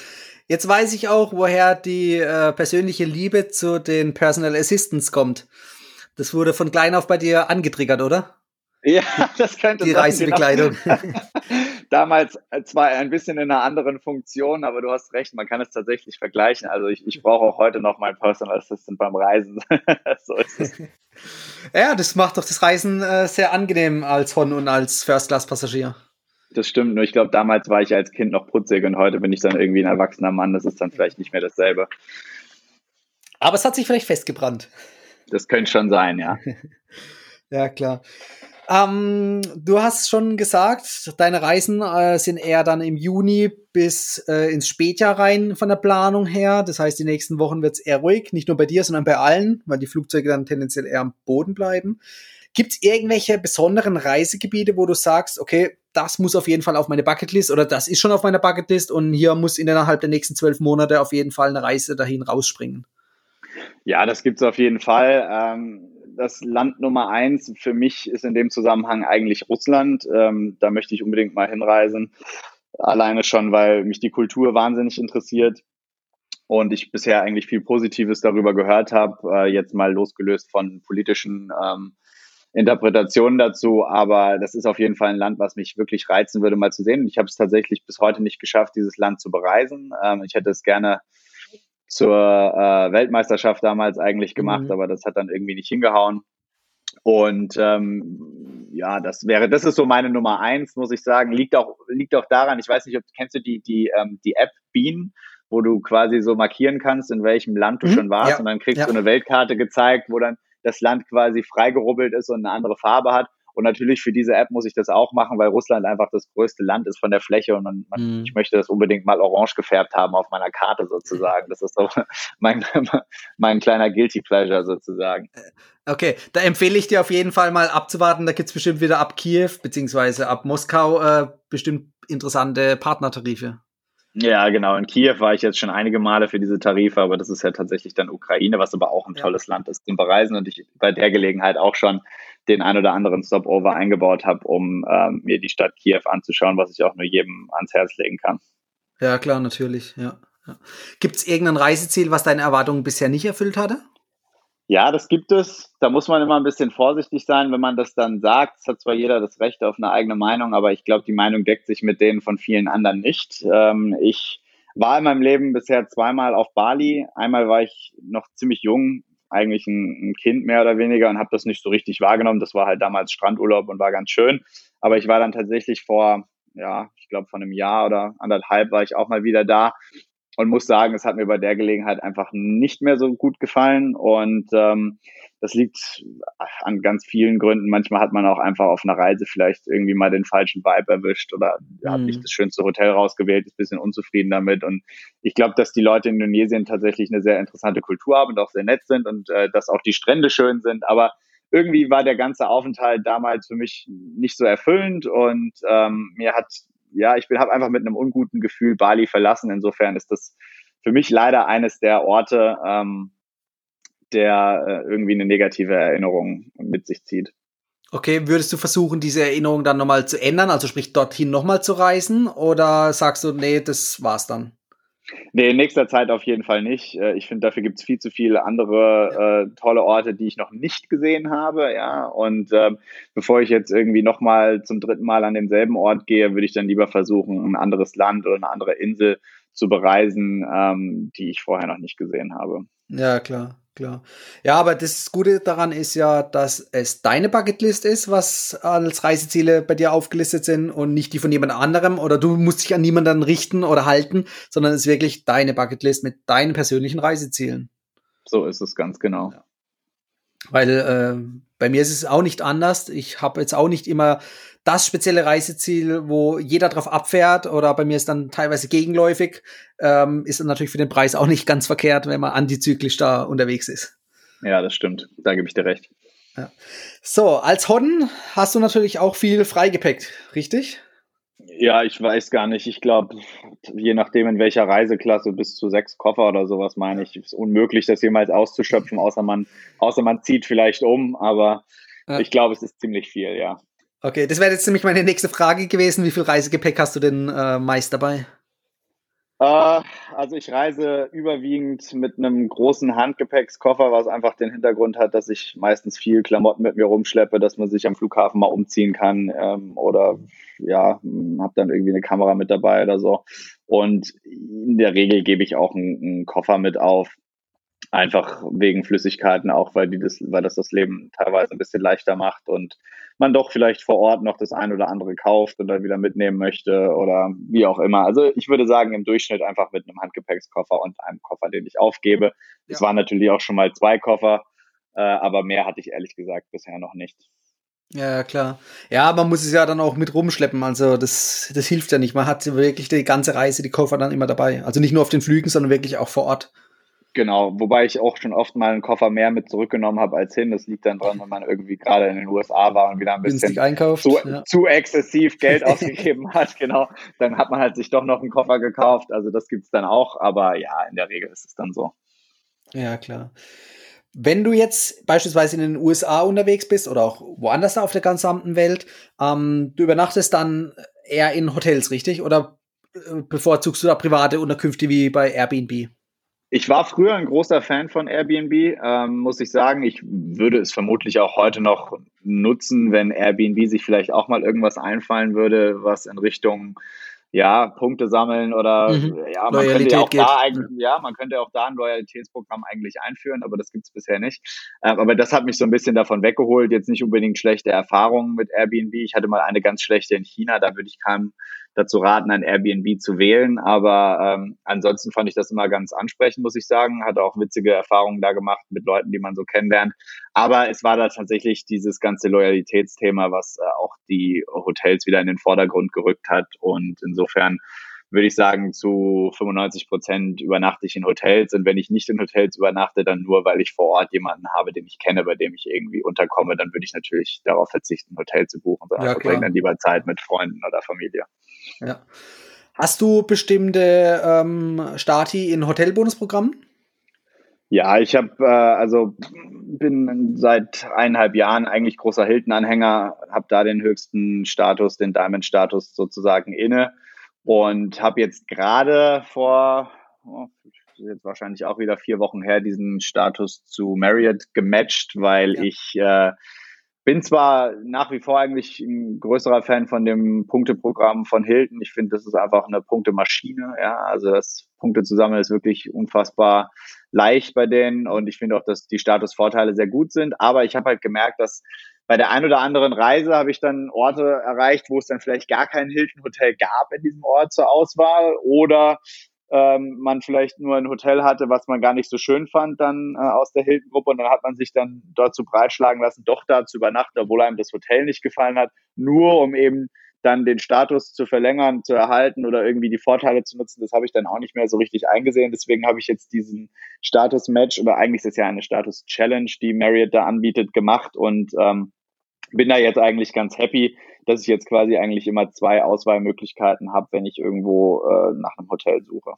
Jetzt weiß ich auch, woher die äh, persönliche Liebe zu den Personal Assistants kommt. Das wurde von klein auf bei dir angetriggert, oder? Ja, das könnte die sein. Die Reisebekleidung. Genau. Damals zwar ein bisschen in einer anderen Funktion, aber du hast recht, man kann es tatsächlich vergleichen. Also ich, ich brauche auch heute noch meinen Personal Assistant beim Reisen. so ist es. Ja, das macht doch das Reisen äh, sehr angenehm als Hon und als First-Class-Passagier. Das stimmt, nur ich glaube, damals war ich als Kind noch putzig und heute bin ich dann irgendwie ein erwachsener Mann. Das ist dann vielleicht nicht mehr dasselbe. Aber es hat sich vielleicht festgebrannt. Das könnte schon sein, ja. ja, klar. Ähm, du hast schon gesagt, deine Reisen äh, sind eher dann im Juni bis äh, ins Spätjahr rein von der Planung her. Das heißt, die nächsten Wochen wird es eher ruhig, nicht nur bei dir, sondern bei allen, weil die Flugzeuge dann tendenziell eher am Boden bleiben. Gibt es irgendwelche besonderen Reisegebiete, wo du sagst, okay, das muss auf jeden Fall auf meine Bucketlist oder das ist schon auf meiner Bucketlist und hier muss innerhalb der nächsten zwölf Monate auf jeden Fall eine Reise dahin rausspringen? Ja, das gibt es auf jeden Fall. Ähm, das Land Nummer eins für mich ist in dem Zusammenhang eigentlich Russland. Ähm, da möchte ich unbedingt mal hinreisen. Alleine schon, weil mich die Kultur wahnsinnig interessiert und ich bisher eigentlich viel Positives darüber gehört habe, äh, jetzt mal losgelöst von politischen ähm, Interpretationen dazu. Aber das ist auf jeden Fall ein Land, was mich wirklich reizen würde, mal zu sehen. Ich habe es tatsächlich bis heute nicht geschafft, dieses Land zu bereisen. Ähm, ich hätte es gerne zur äh, Weltmeisterschaft damals eigentlich gemacht, mhm. aber das hat dann irgendwie nicht hingehauen. Und ähm, ja, das wäre, das ist so meine Nummer eins, muss ich sagen. Liegt auch, liegt auch daran, ich weiß nicht, ob kennst du die, die, ähm, die App Bean, wo du quasi so markieren kannst, in welchem Land du mhm. schon warst, ja. und dann kriegst ja. du eine Weltkarte gezeigt, wo dann das Land quasi freigerubbelt ist und eine andere Farbe hat. Und natürlich für diese App muss ich das auch machen, weil Russland einfach das größte Land ist von der Fläche und man, mhm. ich möchte das unbedingt mal orange gefärbt haben auf meiner Karte sozusagen. Das ist so mein, mein kleiner Guilty Pleasure sozusagen. Äh, okay, da empfehle ich dir auf jeden Fall mal abzuwarten. Da gibt's bestimmt wieder ab Kiew beziehungsweise ab Moskau äh, bestimmt interessante Partnertarife. Ja, genau. In Kiew war ich jetzt schon einige Male für diese Tarife, aber das ist ja tatsächlich dann Ukraine, was aber auch ein tolles ja. Land ist zum Bereisen und ich bei der Gelegenheit auch schon den ein oder anderen Stopover eingebaut habe, um ähm, mir die Stadt Kiew anzuschauen, was ich auch nur jedem ans Herz legen kann. Ja, klar, natürlich, ja. ja. Gibt es irgendein Reiseziel, was deine Erwartungen bisher nicht erfüllt hatte? Ja, das gibt es. Da muss man immer ein bisschen vorsichtig sein, wenn man das dann sagt. Es hat zwar jeder das Recht auf eine eigene Meinung, aber ich glaube, die Meinung deckt sich mit denen von vielen anderen nicht. Ähm, ich war in meinem Leben bisher zweimal auf Bali. Einmal war ich noch ziemlich jung, eigentlich ein, ein Kind mehr oder weniger und habe das nicht so richtig wahrgenommen. Das war halt damals Strandurlaub und war ganz schön. Aber ich war dann tatsächlich vor, ja, ich glaube vor einem Jahr oder anderthalb war ich auch mal wieder da und muss sagen, es hat mir bei der Gelegenheit einfach nicht mehr so gut gefallen und ähm, das liegt an ganz vielen Gründen. Manchmal hat man auch einfach auf einer Reise vielleicht irgendwie mal den falschen Vibe erwischt oder mhm. hat nicht das schönste Hotel rausgewählt, ist ein bisschen unzufrieden damit. Und ich glaube, dass die Leute in Indonesien tatsächlich eine sehr interessante Kultur haben und auch sehr nett sind und äh, dass auch die Strände schön sind. Aber irgendwie war der ganze Aufenthalt damals für mich nicht so erfüllend und ähm, mir hat ja, ich habe einfach mit einem unguten Gefühl Bali verlassen. Insofern ist das für mich leider eines der Orte, ähm, der äh, irgendwie eine negative Erinnerung mit sich zieht. Okay, würdest du versuchen, diese Erinnerung dann nochmal zu ändern, also sprich dorthin nochmal zu reisen, oder sagst du, nee, das war's dann? Nee, in nächster Zeit auf jeden Fall nicht. Äh, ich finde, dafür gibt es viel zu viele andere äh, tolle Orte, die ich noch nicht gesehen habe. Ja, und ähm, bevor ich jetzt irgendwie nochmal zum dritten Mal an denselben Ort gehe, würde ich dann lieber versuchen, ein anderes Land oder eine andere Insel zu bereisen, ähm, die ich vorher noch nicht gesehen habe. Ja, klar klar. Ja, aber das Gute daran ist ja, dass es deine Bucketlist ist, was als Reiseziele bei dir aufgelistet sind und nicht die von jemand anderem oder du musst dich an niemanden richten oder halten, sondern es ist wirklich deine Bucketlist mit deinen persönlichen Reisezielen. So ist es ganz genau. Ja. Weil äh, bei mir ist es auch nicht anders. Ich habe jetzt auch nicht immer das spezielle Reiseziel, wo jeder drauf abfährt oder bei mir ist dann teilweise gegenläufig, ähm, ist dann natürlich für den Preis auch nicht ganz verkehrt, wenn man antizyklisch da unterwegs ist. Ja, das stimmt. Da gebe ich dir recht. Ja. So, als Hodden hast du natürlich auch viel Freigepäck, richtig? Ja, ich weiß gar nicht. Ich glaube, je nachdem in welcher Reiseklasse bis zu sechs Koffer oder sowas meine ich, ist unmöglich, das jemals auszuschöpfen, außer man, außer man zieht vielleicht um. Aber ja. ich glaube, es ist ziemlich viel, ja. Okay, das wäre jetzt nämlich meine nächste Frage gewesen. Wie viel Reisegepäck hast du denn äh, meist dabei? Uh, also ich reise überwiegend mit einem großen Handgepäckskoffer, was einfach den Hintergrund hat, dass ich meistens viel Klamotten mit mir rumschleppe, dass man sich am Flughafen mal umziehen kann ähm, oder ja, habe dann irgendwie eine Kamera mit dabei oder so. Und in der Regel gebe ich auch einen, einen Koffer mit auf, Einfach wegen Flüssigkeiten auch, weil die das, weil das das Leben teilweise ein bisschen leichter macht und man doch vielleicht vor Ort noch das ein oder andere kauft und dann wieder mitnehmen möchte oder wie auch immer. Also ich würde sagen, im Durchschnitt einfach mit einem Handgepäckskoffer und einem Koffer, den ich aufgebe. Es ja. waren natürlich auch schon mal zwei Koffer, äh, aber mehr hatte ich ehrlich gesagt bisher noch nicht. Ja, klar. Ja, man muss es ja dann auch mit rumschleppen. Also das, das hilft ja nicht. Man hat wirklich die ganze Reise, die Koffer dann immer dabei. Also nicht nur auf den Flügen, sondern wirklich auch vor Ort. Genau, wobei ich auch schon oft mal einen Koffer mehr mit zurückgenommen habe als hin. Das liegt dann dran, wenn man irgendwie gerade in den USA war und wieder ein bisschen einkauft, zu, ja. zu, exzessiv Geld ausgegeben hat. Genau, dann hat man halt sich doch noch einen Koffer gekauft. Also das gibt's dann auch, aber ja, in der Regel ist es dann so. Ja, klar. Wenn du jetzt beispielsweise in den USA unterwegs bist oder auch woanders auf der gesamten Welt, ähm, du übernachtest dann eher in Hotels, richtig? Oder äh, bevorzugst du da private Unterkünfte wie bei Airbnb? Ich war früher ein großer Fan von Airbnb, ähm, muss ich sagen. Ich würde es vermutlich auch heute noch nutzen, wenn Airbnb sich vielleicht auch mal irgendwas einfallen würde, was in Richtung ja, Punkte sammeln oder mhm. ja, man Loyalität könnte auch geht. da eigentlich, ja, man könnte auch da ein Loyalitätsprogramm eigentlich einführen, aber das gibt's bisher nicht. Ähm, aber das hat mich so ein bisschen davon weggeholt. Jetzt nicht unbedingt schlechte Erfahrungen mit Airbnb. Ich hatte mal eine ganz schlechte in China, da würde ich keinem dazu raten, ein Airbnb zu wählen. Aber ähm, ansonsten fand ich das immer ganz ansprechend, muss ich sagen. Hatte auch witzige Erfahrungen da gemacht mit Leuten, die man so kennenlernt. Aber es war da tatsächlich dieses ganze Loyalitätsthema, was äh, auch die Hotels wieder in den Vordergrund gerückt hat. Und insofern würde ich sagen, zu 95 Prozent übernachte ich in Hotels. Und wenn ich nicht in Hotels übernachte, dann nur, weil ich vor Ort jemanden habe, den ich kenne, bei dem ich irgendwie unterkomme, dann würde ich natürlich darauf verzichten, ein Hotel zu buchen, sondern ja, verbringe dann lieber Zeit mit Freunden oder Familie. Ja. Hast du bestimmte ähm, Stati in Hotelbonusprogrammen? Ja, ich habe äh, also bin seit eineinhalb Jahren eigentlich großer Hilton-Anhänger, habe da den höchsten Status, den Diamond-Status sozusagen inne und habe jetzt gerade vor oh, jetzt wahrscheinlich auch wieder vier Wochen her diesen Status zu Marriott gematcht, weil ja. ich äh, bin zwar nach wie vor eigentlich ein größerer Fan von dem Punkteprogramm von Hilton. Ich finde, das ist einfach eine Punktemaschine. Ja, also das Punkte zu sammeln ist wirklich unfassbar leicht bei denen und ich finde auch, dass die Statusvorteile sehr gut sind. Aber ich habe halt gemerkt, dass bei der ein oder anderen Reise habe ich dann Orte erreicht, wo es dann vielleicht gar kein Hilton Hotel gab in diesem Ort zur Auswahl oder ähm, man vielleicht nur ein Hotel hatte, was man gar nicht so schön fand dann äh, aus der Hilton-Gruppe und dann hat man sich dann dort zu breitschlagen lassen, doch da zu übernachten, obwohl einem das Hotel nicht gefallen hat, nur um eben dann den Status zu verlängern, zu erhalten oder irgendwie die Vorteile zu nutzen, das habe ich dann auch nicht mehr so richtig eingesehen. Deswegen habe ich jetzt diesen Status-Match oder eigentlich ist es ja eine Status-Challenge, die Marriott da anbietet, gemacht und ähm, bin da jetzt eigentlich ganz happy, dass ich jetzt quasi eigentlich immer zwei Auswahlmöglichkeiten habe, wenn ich irgendwo äh, nach einem Hotel suche.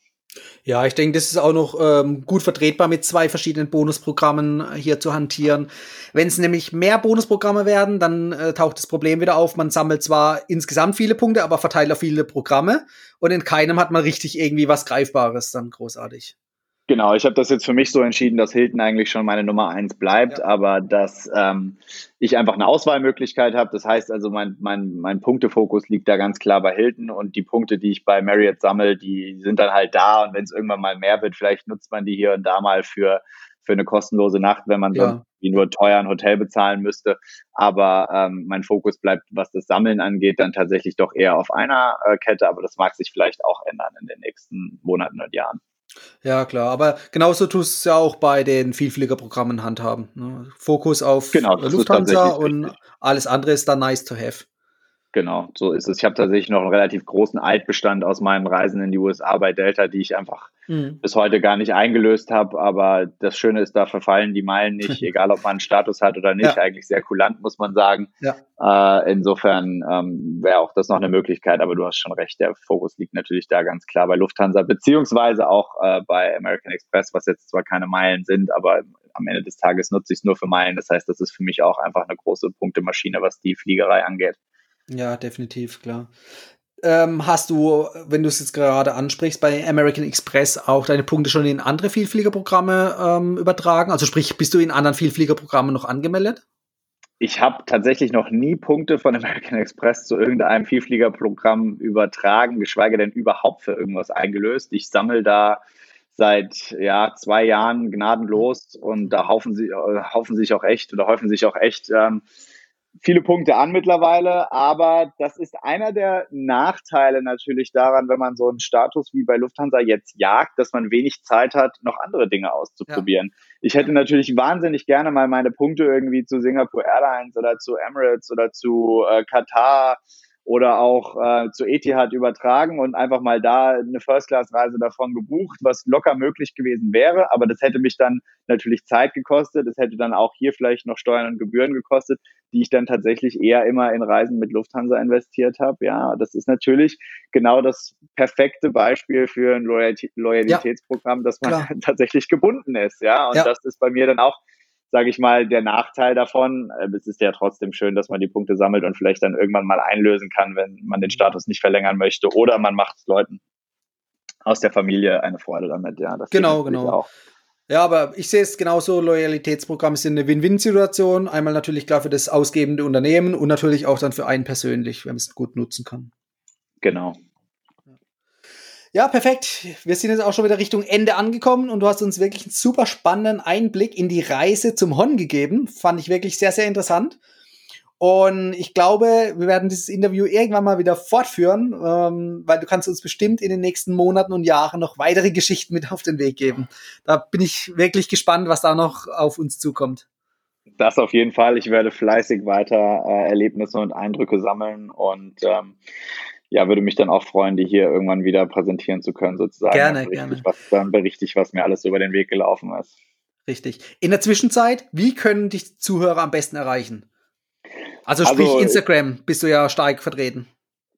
Ja, ich denke, das ist auch noch ähm, gut vertretbar mit zwei verschiedenen Bonusprogrammen hier zu hantieren. Wenn es nämlich mehr Bonusprogramme werden, dann äh, taucht das Problem wieder auf. Man sammelt zwar insgesamt viele Punkte, aber verteilt auf viele Programme und in keinem hat man richtig irgendwie was Greifbares dann großartig. Genau, ich habe das jetzt für mich so entschieden, dass Hilton eigentlich schon meine Nummer eins bleibt, ja. aber dass ähm, ich einfach eine Auswahlmöglichkeit habe. Das heißt also, mein, mein, mein Punktefokus liegt da ganz klar bei Hilton und die Punkte, die ich bei Marriott sammle, die sind dann halt da und wenn es irgendwann mal mehr wird, vielleicht nutzt man die hier und da mal für, für eine kostenlose Nacht, wenn man ja. wie nur teuer ein Hotel bezahlen müsste. Aber ähm, mein Fokus bleibt, was das Sammeln angeht, dann tatsächlich doch eher auf einer äh, Kette, aber das mag sich vielleicht auch ändern in den nächsten Monaten und Jahren. Ja, klar, aber genauso tust du es ja auch bei den Vielfliegerprogrammen handhaben. Ne? Fokus auf genau, Lufthansa und alles andere ist dann nice to have. Genau, so ist es. Ich habe tatsächlich noch einen relativ großen Altbestand aus meinen Reisen in die USA bei Delta, die ich einfach mhm. bis heute gar nicht eingelöst habe. Aber das Schöne ist, da verfallen die Meilen nicht, egal ob man einen Status hat oder nicht. Ja. Eigentlich sehr kulant, muss man sagen. Ja. Äh, insofern ähm, wäre auch das noch eine Möglichkeit. Aber du hast schon recht, der Fokus liegt natürlich da ganz klar bei Lufthansa, beziehungsweise auch äh, bei American Express, was jetzt zwar keine Meilen sind, aber am Ende des Tages nutze ich es nur für Meilen. Das heißt, das ist für mich auch einfach eine große Punktemaschine, was die Fliegerei angeht. Ja, definitiv, klar. Ähm, hast du, wenn du es jetzt gerade ansprichst, bei American Express auch deine Punkte schon in andere Vielfliegerprogramme ähm, übertragen? Also sprich, bist du in anderen Vielfliegerprogrammen noch angemeldet? Ich habe tatsächlich noch nie Punkte von American Express zu irgendeinem Vielfliegerprogramm übertragen, geschweige denn überhaupt für irgendwas eingelöst. Ich sammle da seit ja, zwei Jahren gnadenlos und da haufen, sie, äh, haufen sich auch echt oder häufen sich auch echt ähm, viele Punkte an mittlerweile, aber das ist einer der Nachteile natürlich daran, wenn man so einen Status wie bei Lufthansa jetzt jagt, dass man wenig Zeit hat, noch andere Dinge auszuprobieren. Ja. Ich hätte natürlich wahnsinnig gerne mal meine Punkte irgendwie zu Singapore Airlines oder zu Emirates oder zu äh, Katar oder auch äh, zu Etihad übertragen und einfach mal da eine First-Class-Reise davon gebucht, was locker möglich gewesen wäre. Aber das hätte mich dann natürlich Zeit gekostet. Es hätte dann auch hier vielleicht noch Steuern und Gebühren gekostet, die ich dann tatsächlich eher immer in Reisen mit Lufthansa investiert habe. Ja, das ist natürlich genau das perfekte Beispiel für ein Loyalitätsprogramm, ja, dass man klar. tatsächlich gebunden ist. Ja, und ja. das ist bei mir dann auch sage ich mal, der Nachteil davon. Äh, es ist ja trotzdem schön, dass man die Punkte sammelt und vielleicht dann irgendwann mal einlösen kann, wenn man den Status nicht verlängern möchte. Oder man macht Leuten aus der Familie eine Freude damit. Ja, das genau, genau. Auch. Ja, aber ich sehe es genauso, Loyalitätsprogramme sind eine Win-Win-Situation. Einmal natürlich klar für das ausgebende Unternehmen und natürlich auch dann für einen persönlich, wenn man es gut nutzen kann. Genau. Ja, perfekt. Wir sind jetzt auch schon wieder Richtung Ende angekommen und du hast uns wirklich einen super spannenden Einblick in die Reise zum Hon gegeben. Fand ich wirklich sehr, sehr interessant. Und ich glaube, wir werden dieses Interview irgendwann mal wieder fortführen, ähm, weil du kannst uns bestimmt in den nächsten Monaten und Jahren noch weitere Geschichten mit auf den Weg geben. Da bin ich wirklich gespannt, was da noch auf uns zukommt. Das auf jeden Fall. Ich werde fleißig weiter äh, Erlebnisse und Eindrücke sammeln und ähm, ja, würde mich dann auch freuen, die hier irgendwann wieder präsentieren zu können, sozusagen. Gerne, dann gerne. Was, dann berichte ich, was mir alles über den Weg gelaufen ist. Richtig. In der Zwischenzeit, wie können dich Zuhörer am besten erreichen? Also sprich also, Instagram, bist du ja stark vertreten.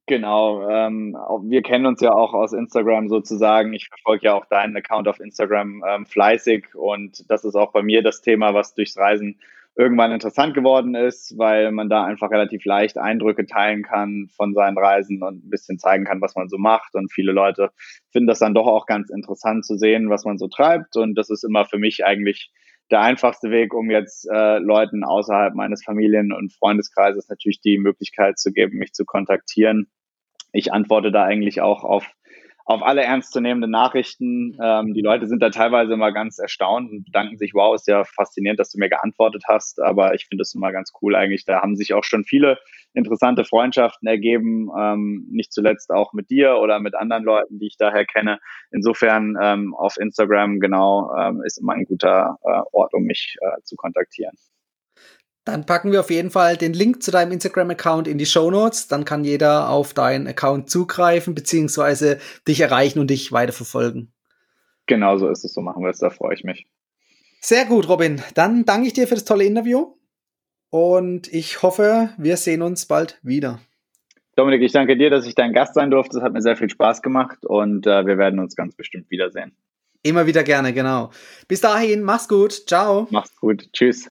Genau, ähm, wir kennen uns ja auch aus Instagram sozusagen. Ich verfolge ja auch deinen Account auf Instagram ähm, fleißig und das ist auch bei mir das Thema, was durchs Reisen irgendwann interessant geworden ist, weil man da einfach relativ leicht Eindrücke teilen kann von seinen Reisen und ein bisschen zeigen kann, was man so macht. Und viele Leute finden das dann doch auch ganz interessant zu sehen, was man so treibt. Und das ist immer für mich eigentlich der einfachste Weg, um jetzt äh, Leuten außerhalb meines Familien- und Freundeskreises natürlich die Möglichkeit zu geben, mich zu kontaktieren. Ich antworte da eigentlich auch auf auf alle ernstzunehmenden Nachrichten. Ähm, die Leute sind da teilweise immer ganz erstaunt und bedanken sich, wow, ist ja faszinierend, dass du mir geantwortet hast. Aber ich finde es immer ganz cool eigentlich. Da haben sich auch schon viele interessante Freundschaften ergeben, ähm, nicht zuletzt auch mit dir oder mit anderen Leuten, die ich daher kenne. Insofern ähm, auf Instagram genau ähm, ist immer ein guter äh, Ort, um mich äh, zu kontaktieren. Dann packen wir auf jeden Fall den Link zu deinem Instagram-Account in die Show Notes. Dann kann jeder auf deinen Account zugreifen, beziehungsweise dich erreichen und dich weiterverfolgen. Genau so ist es, so machen wir es, da freue ich mich. Sehr gut, Robin. Dann danke ich dir für das tolle Interview und ich hoffe, wir sehen uns bald wieder. Dominik, ich danke dir, dass ich dein Gast sein durfte. Es hat mir sehr viel Spaß gemacht und äh, wir werden uns ganz bestimmt wiedersehen. Immer wieder gerne, genau. Bis dahin, mach's gut. Ciao. Mach's gut. Tschüss.